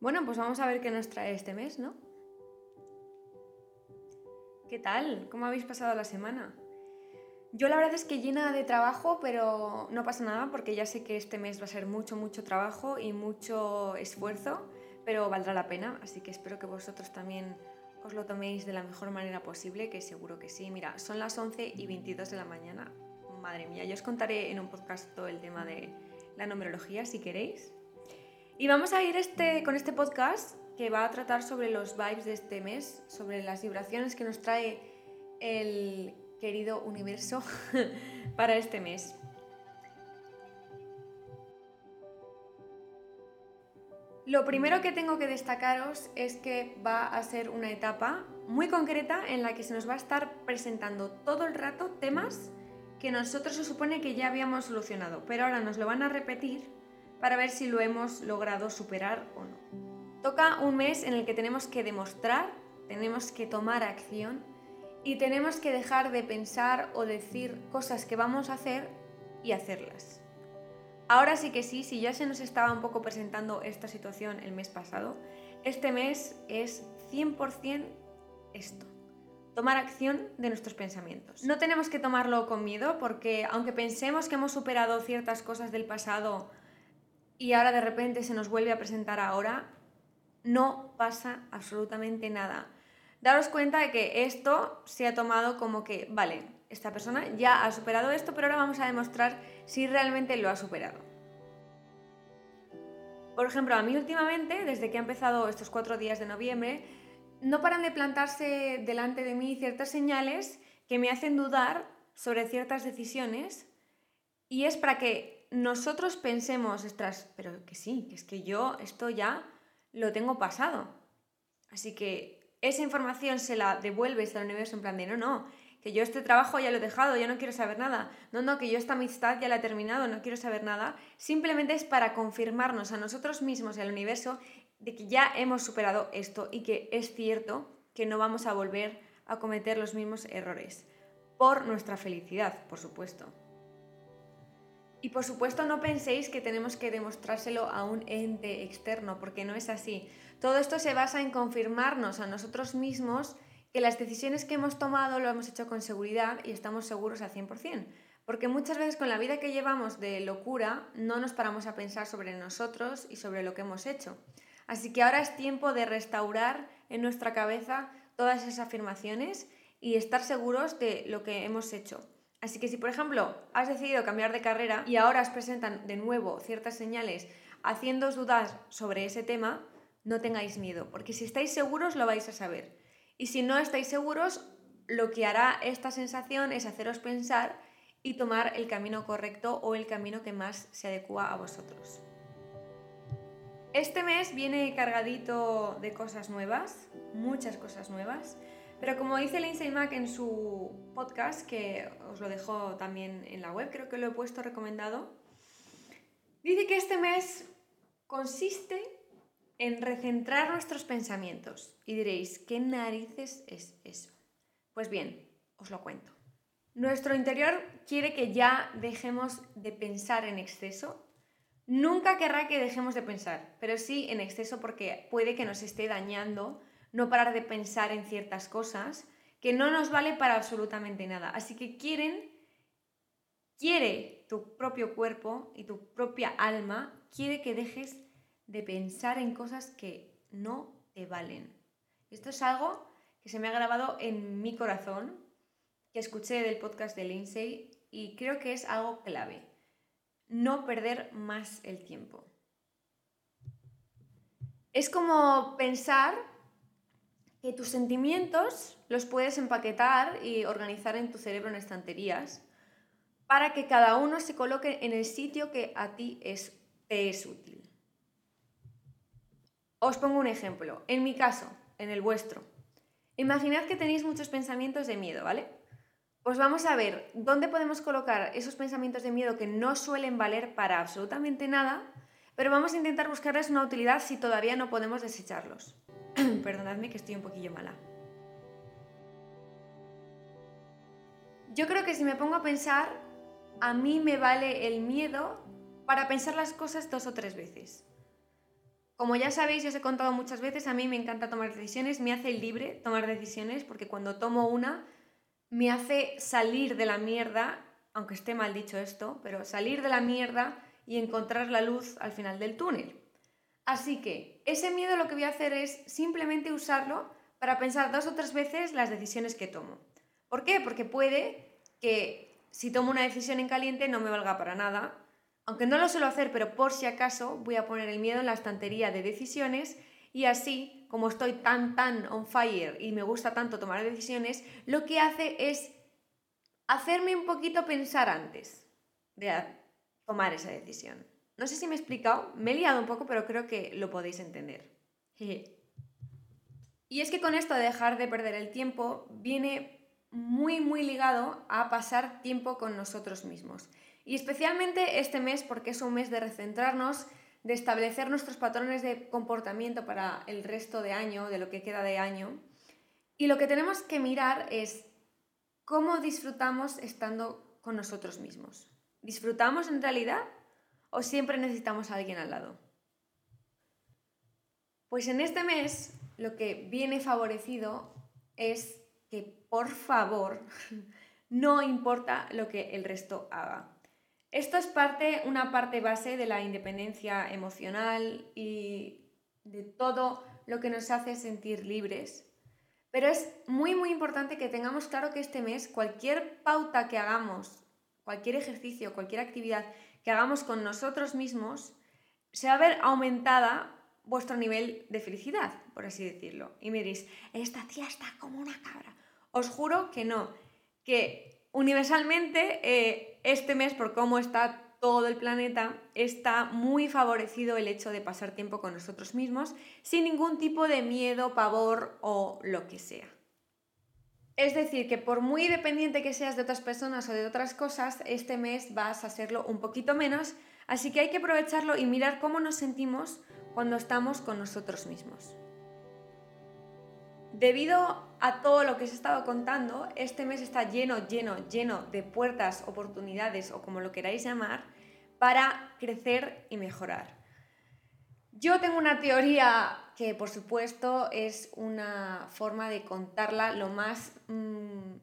Bueno, pues vamos a ver qué nos trae este mes, ¿no? ¿Qué tal? ¿Cómo habéis pasado la semana? Yo la verdad es que llena de trabajo, pero no pasa nada porque ya sé que este mes va a ser mucho, mucho trabajo y mucho esfuerzo, pero valdrá la pena, así que espero que vosotros también os lo toméis de la mejor manera posible, que seguro que sí. Mira, son las 11 y 22 de la mañana. Madre mía, yo os contaré en un podcast todo el tema de la numerología si queréis. Y vamos a ir este, con este podcast que va a tratar sobre los vibes de este mes, sobre las vibraciones que nos trae el querido universo para este mes. Lo primero que tengo que destacaros es que va a ser una etapa muy concreta en la que se nos va a estar presentando todo el rato temas que nosotros se supone que ya habíamos solucionado, pero ahora nos lo van a repetir para ver si lo hemos logrado superar o no. Toca un mes en el que tenemos que demostrar, tenemos que tomar acción y tenemos que dejar de pensar o decir cosas que vamos a hacer y hacerlas. Ahora sí que sí, si ya se nos estaba un poco presentando esta situación el mes pasado, este mes es 100% esto. Tomar acción de nuestros pensamientos. No tenemos que tomarlo con miedo porque aunque pensemos que hemos superado ciertas cosas del pasado y ahora de repente se nos vuelve a presentar ahora, no pasa absolutamente nada. Daros cuenta de que esto se ha tomado como que, vale, esta persona ya ha superado esto, pero ahora vamos a demostrar si realmente lo ha superado. Por ejemplo, a mí últimamente, desde que ha empezado estos cuatro días de noviembre, no paran de plantarse delante de mí ciertas señales que me hacen dudar sobre ciertas decisiones y es para que nosotros pensemos, estras, pero que sí, que es que yo esto ya lo tengo pasado. Así que esa información se la devuelves al universo en plan de no, no, que yo este trabajo ya lo he dejado, ya no quiero saber nada. No, no, que yo esta amistad ya la he terminado, no quiero saber nada. Simplemente es para confirmarnos a nosotros mismos y al universo de que ya hemos superado esto y que es cierto que no vamos a volver a cometer los mismos errores. Por nuestra felicidad, por supuesto. Y por supuesto no penséis que tenemos que demostrárselo a un ente externo, porque no es así. Todo esto se basa en confirmarnos a nosotros mismos que las decisiones que hemos tomado lo hemos hecho con seguridad y estamos seguros al 100%. Porque muchas veces con la vida que llevamos de locura no nos paramos a pensar sobre nosotros y sobre lo que hemos hecho. Así que ahora es tiempo de restaurar en nuestra cabeza todas esas afirmaciones y estar seguros de lo que hemos hecho. Así que si, por ejemplo, has decidido cambiar de carrera y ahora os presentan de nuevo ciertas señales haciéndoos dudar sobre ese tema, no tengáis miedo, porque si estáis seguros lo vais a saber. Y si no estáis seguros, lo que hará esta sensación es haceros pensar y tomar el camino correcto o el camino que más se adecua a vosotros. Este mes viene cargadito de cosas nuevas, muchas cosas nuevas. Pero como dice Lindsay Mack en su podcast, que os lo dejo también en la web, creo que lo he puesto recomendado, dice que este mes consiste en recentrar nuestros pensamientos. Y diréis, ¿qué narices es eso? Pues bien, os lo cuento. Nuestro interior quiere que ya dejemos de pensar en exceso. Nunca querrá que dejemos de pensar, pero sí en exceso porque puede que nos esté dañando no parar de pensar en ciertas cosas que no nos vale para absolutamente nada. Así que quieren, quiere tu propio cuerpo y tu propia alma, quiere que dejes de pensar en cosas que no te valen. Esto es algo que se me ha grabado en mi corazón, que escuché del podcast de Lindsay y creo que es algo clave. No perder más el tiempo. Es como pensar que tus sentimientos los puedes empaquetar y organizar en tu cerebro en estanterías para que cada uno se coloque en el sitio que a ti es, te es útil. Os pongo un ejemplo. En mi caso, en el vuestro. Imaginad que tenéis muchos pensamientos de miedo, ¿vale? Pues vamos a ver dónde podemos colocar esos pensamientos de miedo que no suelen valer para absolutamente nada, pero vamos a intentar buscarles una utilidad si todavía no podemos desecharlos. Perdonadme que estoy un poquillo mala. Yo creo que si me pongo a pensar, a mí me vale el miedo para pensar las cosas dos o tres veces. Como ya sabéis, os he contado muchas veces, a mí me encanta tomar decisiones, me hace libre tomar decisiones, porque cuando tomo una, me hace salir de la mierda, aunque esté mal dicho esto, pero salir de la mierda y encontrar la luz al final del túnel. Así que ese miedo lo que voy a hacer es simplemente usarlo para pensar dos o tres veces las decisiones que tomo. ¿Por qué? Porque puede que si tomo una decisión en caliente no me valga para nada aunque no lo suelo hacer, pero por si acaso voy a poner el miedo en la estantería de decisiones y así, como estoy tan, tan on fire y me gusta tanto tomar decisiones, lo que hace es hacerme un poquito pensar antes de tomar esa decisión. No sé si me he explicado, me he liado un poco, pero creo que lo podéis entender. Y es que con esto de dejar de perder el tiempo viene muy, muy ligado a pasar tiempo con nosotros mismos. Y especialmente este mes porque es un mes de recentrarnos, de establecer nuestros patrones de comportamiento para el resto de año, de lo que queda de año. Y lo que tenemos que mirar es cómo disfrutamos estando con nosotros mismos. ¿Disfrutamos en realidad o siempre necesitamos a alguien al lado? Pues en este mes lo que viene favorecido es que por favor no importa lo que el resto haga. Esto es parte, una parte base de la independencia emocional y de todo lo que nos hace sentir libres. Pero es muy, muy importante que tengamos claro que este mes cualquier pauta que hagamos, cualquier ejercicio, cualquier actividad que hagamos con nosotros mismos, se va a ver aumentada vuestro nivel de felicidad, por así decirlo. Y me diréis, esta tía está como una cabra. Os juro que no, que Universalmente, eh, este mes, por cómo está todo el planeta, está muy favorecido el hecho de pasar tiempo con nosotros mismos sin ningún tipo de miedo, pavor o lo que sea. Es decir, que por muy dependiente que seas de otras personas o de otras cosas, este mes vas a serlo un poquito menos, así que hay que aprovecharlo y mirar cómo nos sentimos cuando estamos con nosotros mismos. Debido a todo lo que os he estado contando, este mes está lleno, lleno, lleno de puertas, oportunidades o como lo queráis llamar, para crecer y mejorar. Yo tengo una teoría que por supuesto es una forma de contarla lo más mm,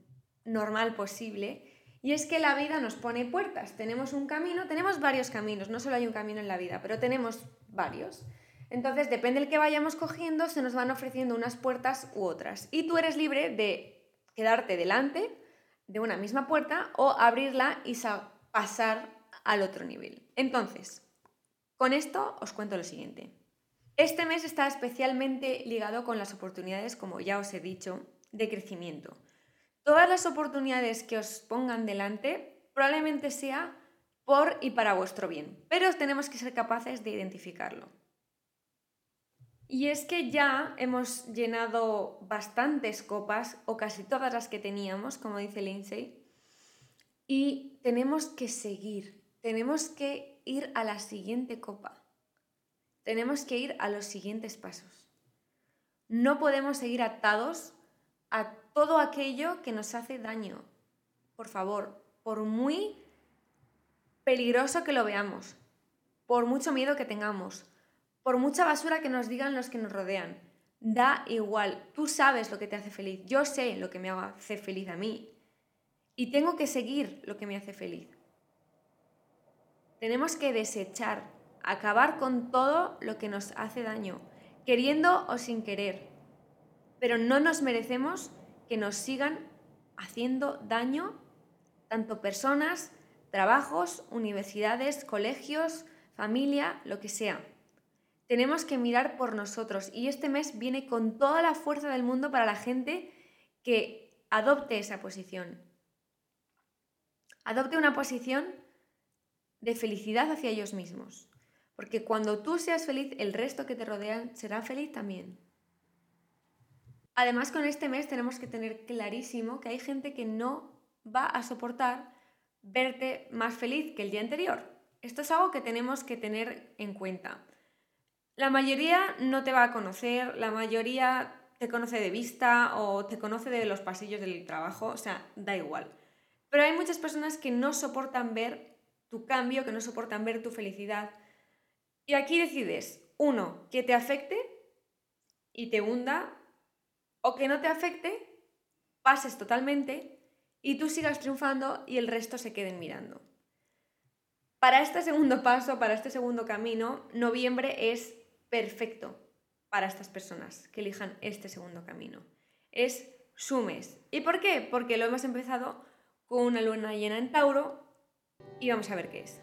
normal posible y es que la vida nos pone puertas. Tenemos un camino, tenemos varios caminos, no solo hay un camino en la vida, pero tenemos varios. Entonces, depende del que vayamos cogiendo, se nos van ofreciendo unas puertas u otras. Y tú eres libre de quedarte delante de una misma puerta o abrirla y pasar al otro nivel. Entonces, con esto os cuento lo siguiente. Este mes está especialmente ligado con las oportunidades, como ya os he dicho, de crecimiento. Todas las oportunidades que os pongan delante probablemente sea por y para vuestro bien, pero tenemos que ser capaces de identificarlo. Y es que ya hemos llenado bastantes copas, o casi todas las que teníamos, como dice Lindsay, y tenemos que seguir, tenemos que ir a la siguiente copa, tenemos que ir a los siguientes pasos. No podemos seguir atados a todo aquello que nos hace daño. Por favor, por muy peligroso que lo veamos, por mucho miedo que tengamos, por mucha basura que nos digan los que nos rodean. Da igual, tú sabes lo que te hace feliz, yo sé lo que me hace feliz a mí y tengo que seguir lo que me hace feliz. Tenemos que desechar, acabar con todo lo que nos hace daño, queriendo o sin querer. Pero no nos merecemos que nos sigan haciendo daño tanto personas, trabajos, universidades, colegios, familia, lo que sea. Tenemos que mirar por nosotros y este mes viene con toda la fuerza del mundo para la gente que adopte esa posición. Adopte una posición de felicidad hacia ellos mismos. Porque cuando tú seas feliz, el resto que te rodean será feliz también. Además, con este mes tenemos que tener clarísimo que hay gente que no va a soportar verte más feliz que el día anterior. Esto es algo que tenemos que tener en cuenta. La mayoría no te va a conocer, la mayoría te conoce de vista o te conoce de los pasillos del trabajo, o sea, da igual. Pero hay muchas personas que no soportan ver tu cambio, que no soportan ver tu felicidad. Y aquí decides, uno, que te afecte y te hunda, o que no te afecte, pases totalmente y tú sigas triunfando y el resto se queden mirando. Para este segundo paso, para este segundo camino, noviembre es perfecto para estas personas que elijan este segundo camino. Es su mes. ¿Y por qué? Porque lo hemos empezado con una luna llena en Tauro y vamos a ver qué es.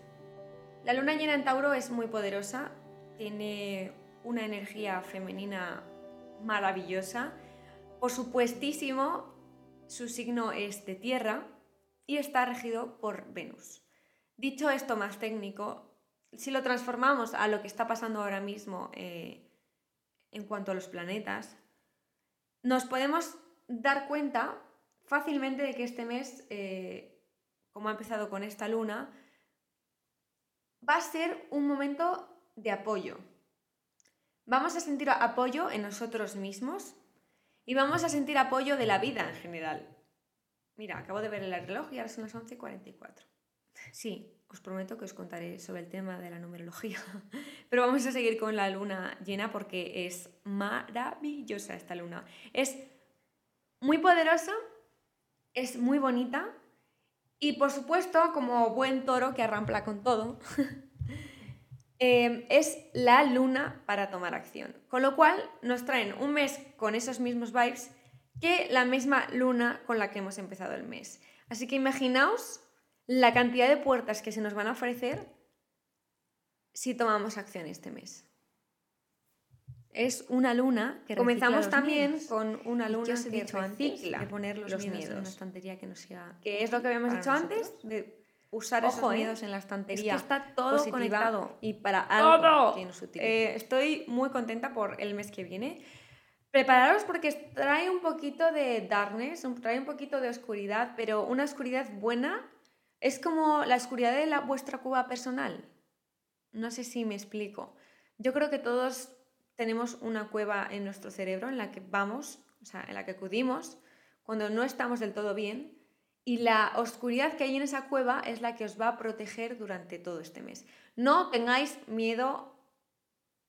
La luna llena en Tauro es muy poderosa, tiene una energía femenina maravillosa. Por supuestísimo, su signo es de tierra y está regido por Venus. Dicho esto más técnico, si lo transformamos a lo que está pasando ahora mismo eh, en cuanto a los planetas, nos podemos dar cuenta fácilmente de que este mes, eh, como ha empezado con esta luna, va a ser un momento de apoyo. Vamos a sentir apoyo en nosotros mismos y vamos a sentir apoyo de la vida en general. Mira, acabo de ver el reloj y ahora son las 11.44. Sí, os prometo que os contaré sobre el tema de la numerología. Pero vamos a seguir con la luna llena porque es maravillosa esta luna. Es muy poderosa, es muy bonita y por supuesto, como buen toro que arrampla con todo, eh, es la luna para tomar acción. Con lo cual nos traen un mes con esos mismos vibes que la misma luna con la que hemos empezado el mes. Así que imaginaos la cantidad de puertas que se nos van a ofrecer si tomamos acción este mes. Es una luna que comenzamos también con una luna que, os he dicho antes de poner los, miedos, en una estantería que no sea que es lo que habíamos dicho antes de usar esos ¿eh? miedos en la estantería. Es que está todo conectado y para algo que nos eh, estoy muy contenta por el mes que viene. Prepararos porque trae un poquito de darkness, trae un poquito de oscuridad, pero una oscuridad buena es como la oscuridad de la, vuestra cuba personal. No sé si me explico. Yo creo que todos tenemos una cueva en nuestro cerebro en la que vamos, o sea, en la que acudimos cuando no estamos del todo bien y la oscuridad que hay en esa cueva es la que os va a proteger durante todo este mes. No tengáis miedo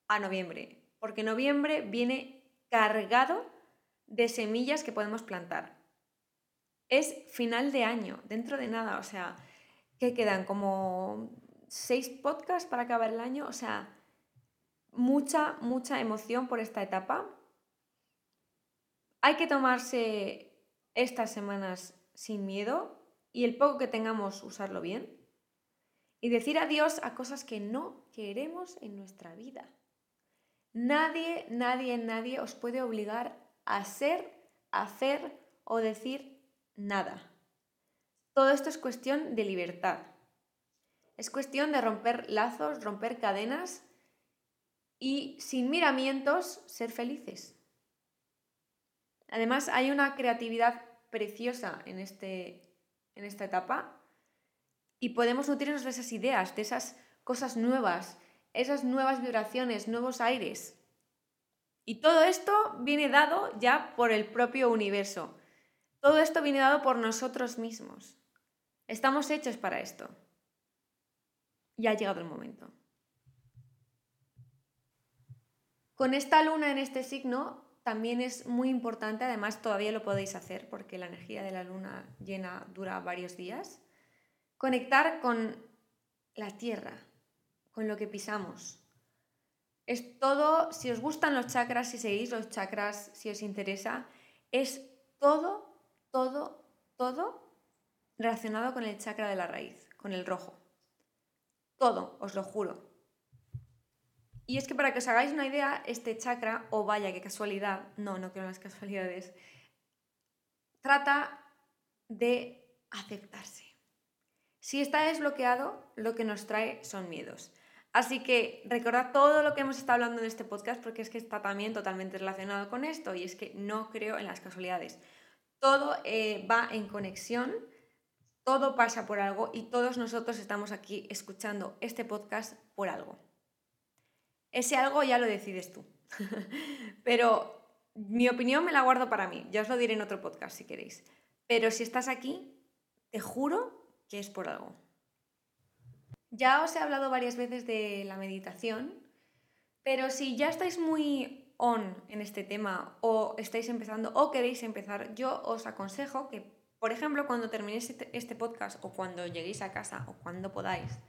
a noviembre, porque noviembre viene cargado de semillas que podemos plantar. Es final de año, dentro de nada, o sea, que quedan como seis podcasts para acabar el año, o sea, mucha, mucha emoción por esta etapa. Hay que tomarse estas semanas sin miedo y el poco que tengamos usarlo bien y decir adiós a cosas que no queremos en nuestra vida. Nadie, nadie, nadie os puede obligar a ser, hacer o decir nada. Todo esto es cuestión de libertad. Es cuestión de romper lazos, romper cadenas y sin miramientos ser felices. Además, hay una creatividad preciosa en, este, en esta etapa y podemos nutrirnos de esas ideas, de esas cosas nuevas, esas nuevas vibraciones, nuevos aires. Y todo esto viene dado ya por el propio universo. Todo esto viene dado por nosotros mismos. Estamos hechos para esto. Y ha llegado el momento. Con esta luna en este signo también es muy importante, además todavía lo podéis hacer porque la energía de la luna llena dura varios días, conectar con la tierra, con lo que pisamos. Es todo, si os gustan los chakras, si seguís los chakras, si os interesa, es todo todo, todo relacionado con el chakra de la raíz, con el rojo. Todo, os lo juro. Y es que para que os hagáis una idea, este chakra, o vaya, qué casualidad, no, no creo en las casualidades, trata de aceptarse. Si está desbloqueado, lo que nos trae son miedos. Así que recordad todo lo que hemos estado hablando en este podcast porque es que está también totalmente relacionado con esto y es que no creo en las casualidades todo eh, va en conexión, todo pasa por algo y todos nosotros estamos aquí escuchando este podcast por algo. Ese algo ya lo decides tú. Pero mi opinión me la guardo para mí, ya os lo diré en otro podcast si queréis. Pero si estás aquí, te juro que es por algo. Ya os he hablado varias veces de la meditación, Pero si ya estáis muy on en este tema o estáis empezando o queréis empezar, yo os aconsejo que, por ejemplo, cuando terminéis este, este podcast o cuando lleguéis a casa o cuando podáis,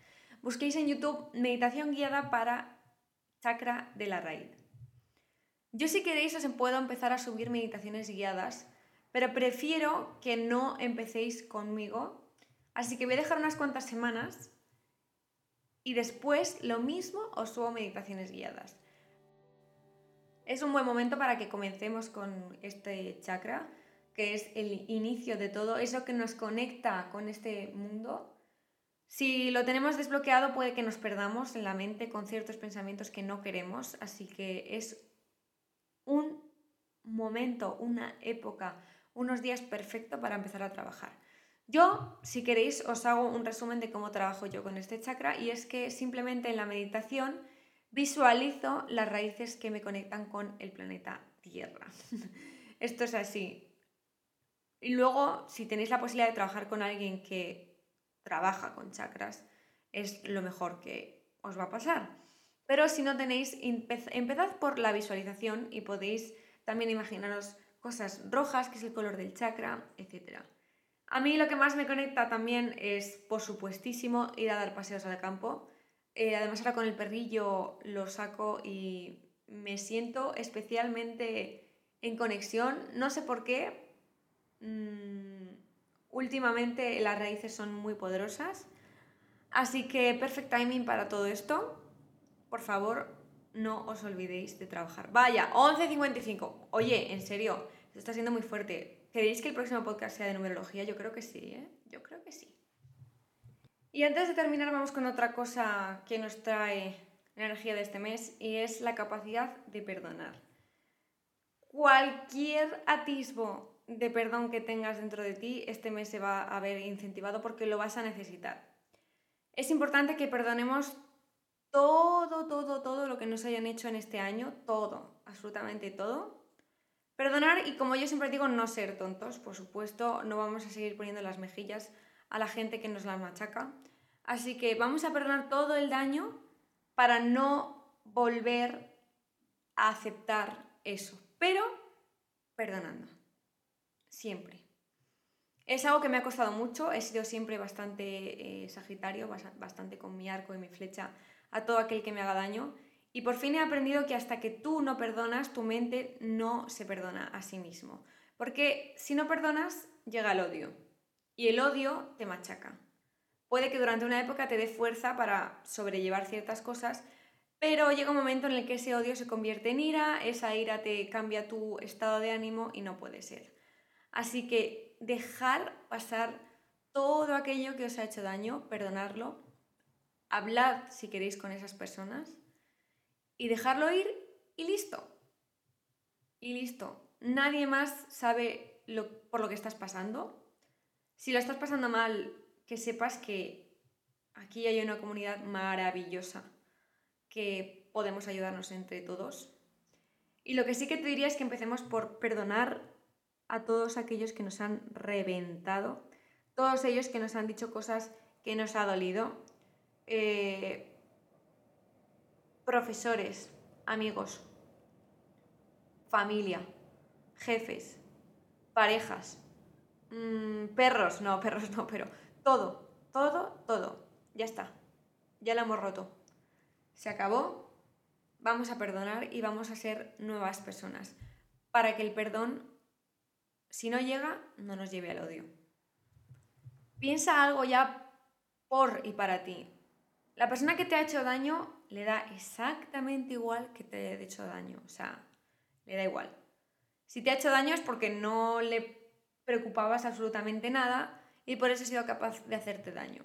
busquéis en YouTube meditación guiada para chakra de la raíz. Yo si queréis os puedo empezar a subir meditaciones guiadas, pero prefiero que no empecéis conmigo, así que voy a dejar unas cuantas semanas y después lo mismo os subo meditaciones guiadas. Es un buen momento para que comencemos con este chakra, que es el inicio de todo, eso que nos conecta con este mundo si lo tenemos desbloqueado puede que nos perdamos en la mente con ciertos pensamientos que no queremos, así que es un momento, una época, unos días perfecto para empezar a trabajar. Yo, si queréis, os hago un resumen de cómo trabajo yo con este chakra y es que simplemente en la meditación visualizo las raíces que me conectan con el planeta Tierra. Esto es así. Y luego, si tenéis la posibilidad de trabajar con alguien que trabaja con chakras, es lo mejor que os va a pasar. Pero si no tenéis, empezad por la visualización y podéis también imaginaros cosas rojas, que es el color del chakra, etc. A mí lo que más me conecta también es, por supuestísimo, ir a dar paseos al campo. Eh, además ahora con el perrillo lo saco y me siento especialmente en conexión. No sé por qué. Mm, Últimamente las raíces son muy poderosas, así que perfect timing para todo esto. Por favor, no os olvidéis de trabajar. Vaya, 11.55. Oye, en serio, está siendo muy fuerte. ¿Queréis que el próximo podcast sea de numerología? Yo creo que sí, ¿eh? Yo creo que sí. Y antes de terminar, vamos con otra cosa que nos trae la energía de este mes y es la capacidad de perdonar. Cualquier atisbo de perdón que tengas dentro de ti, este mes se va a ver incentivado porque lo vas a necesitar. Es importante que perdonemos todo, todo, todo lo que nos hayan hecho en este año, todo, absolutamente todo. Perdonar y como yo siempre digo, no ser tontos, por supuesto, no vamos a seguir poniendo las mejillas a la gente que nos las machaca. Así que vamos a perdonar todo el daño para no volver a aceptar eso, pero perdonando siempre. Es algo que me ha costado mucho, he sido siempre bastante eh, sagitario, bastante con mi arco y mi flecha a todo aquel que me haga daño. Y por fin he aprendido que hasta que tú no perdonas, tu mente no se perdona a sí mismo. Porque si no perdonas, llega el odio. Y el odio te machaca. Puede que durante una época te dé fuerza para sobrellevar ciertas cosas, pero llega un momento en el que ese odio se convierte en ira, esa ira te cambia tu estado de ánimo y no puede ser. Así que dejar pasar todo aquello que os ha hecho daño, perdonarlo, hablad si queréis con esas personas y dejarlo ir y listo. Y listo. Nadie más sabe por lo que estás pasando. Si lo estás pasando mal, que sepas que aquí hay una comunidad maravillosa, que podemos ayudarnos entre todos. Y lo que sí que te diría es que empecemos por perdonar a todos aquellos que nos han reventado, todos ellos que nos han dicho cosas que nos ha dolido, eh, profesores, amigos, familia, jefes, parejas, mm, perros, no, perros no, pero todo, todo, todo, ya está, ya lo hemos roto, se acabó, vamos a perdonar y vamos a ser nuevas personas, para que el perdón si no llega, no nos lleve al odio. Piensa algo ya por y para ti. La persona que te ha hecho daño le da exactamente igual que te haya hecho daño. O sea, le da igual. Si te ha hecho daño es porque no le preocupabas absolutamente nada y por eso ha sido capaz de hacerte daño.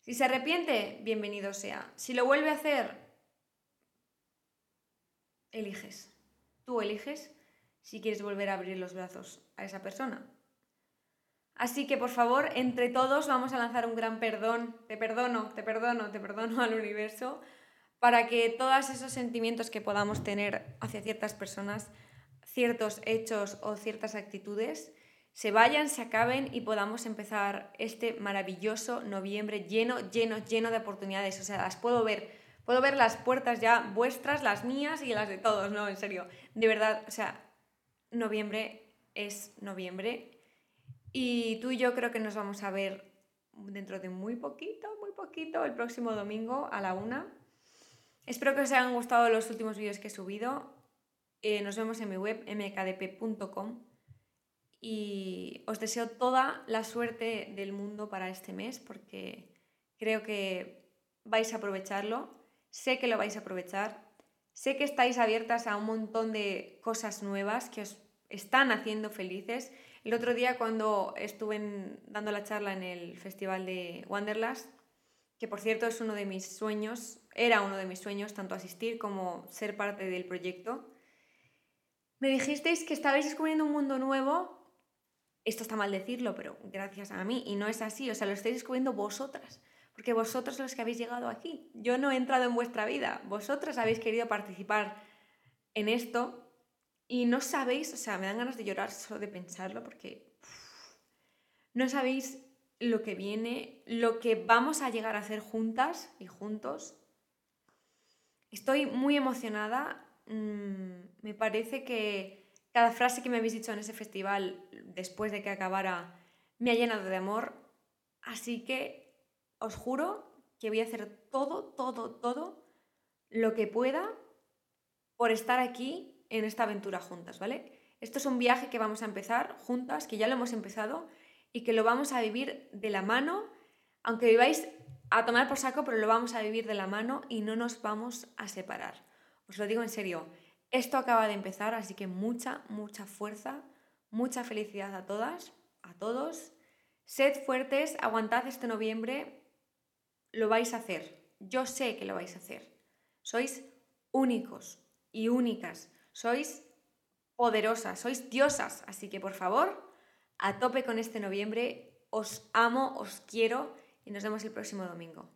Si se arrepiente, bienvenido sea. Si lo vuelve a hacer, eliges. Tú eliges si quieres volver a abrir los brazos a esa persona. Así que por favor, entre todos vamos a lanzar un gran perdón, te perdono, te perdono, te perdono al universo, para que todos esos sentimientos que podamos tener hacia ciertas personas, ciertos hechos o ciertas actitudes, se vayan, se acaben y podamos empezar este maravilloso noviembre lleno, lleno, lleno de oportunidades. O sea, las puedo ver Puedo ver las puertas ya vuestras, las mías y las de todos, no, en serio. De verdad, o sea, noviembre es noviembre y tú y yo creo que nos vamos a ver dentro de muy poquito, muy poquito, el próximo domingo a la una. Espero que os hayan gustado los últimos vídeos que he subido. Eh, nos vemos en mi web mkdp.com y os deseo toda la suerte del mundo para este mes porque creo que vais a aprovecharlo, sé que lo vais a aprovechar, sé que estáis abiertas a un montón de cosas nuevas que os están haciendo felices. El otro día cuando estuve dando la charla en el festival de Wanderlust, que por cierto es uno de mis sueños, era uno de mis sueños, tanto asistir como ser parte del proyecto, me dijisteis que estabais descubriendo un mundo nuevo. Esto está mal decirlo, pero gracias a mí, y no es así, o sea, lo estáis descubriendo vosotras, porque vosotros los que habéis llegado aquí. Yo no he entrado en vuestra vida, vosotras habéis querido participar en esto y no sabéis, o sea, me dan ganas de llorar solo de pensarlo porque no sabéis lo que viene, lo que vamos a llegar a hacer juntas y juntos. Estoy muy emocionada. Mm, me parece que cada frase que me habéis dicho en ese festival después de que acabara me ha llenado de amor. Así que os juro que voy a hacer todo, todo, todo lo que pueda por estar aquí en esta aventura juntas, ¿vale? Esto es un viaje que vamos a empezar juntas, que ya lo hemos empezado y que lo vamos a vivir de la mano, aunque viváis a tomar por saco, pero lo vamos a vivir de la mano y no nos vamos a separar. Os lo digo en serio, esto acaba de empezar, así que mucha, mucha fuerza, mucha felicidad a todas, a todos. Sed fuertes, aguantad este noviembre, lo vais a hacer. Yo sé que lo vais a hacer. Sois únicos y únicas. Sois poderosas, sois diosas, así que por favor, a tope con este noviembre. Os amo, os quiero y nos vemos el próximo domingo.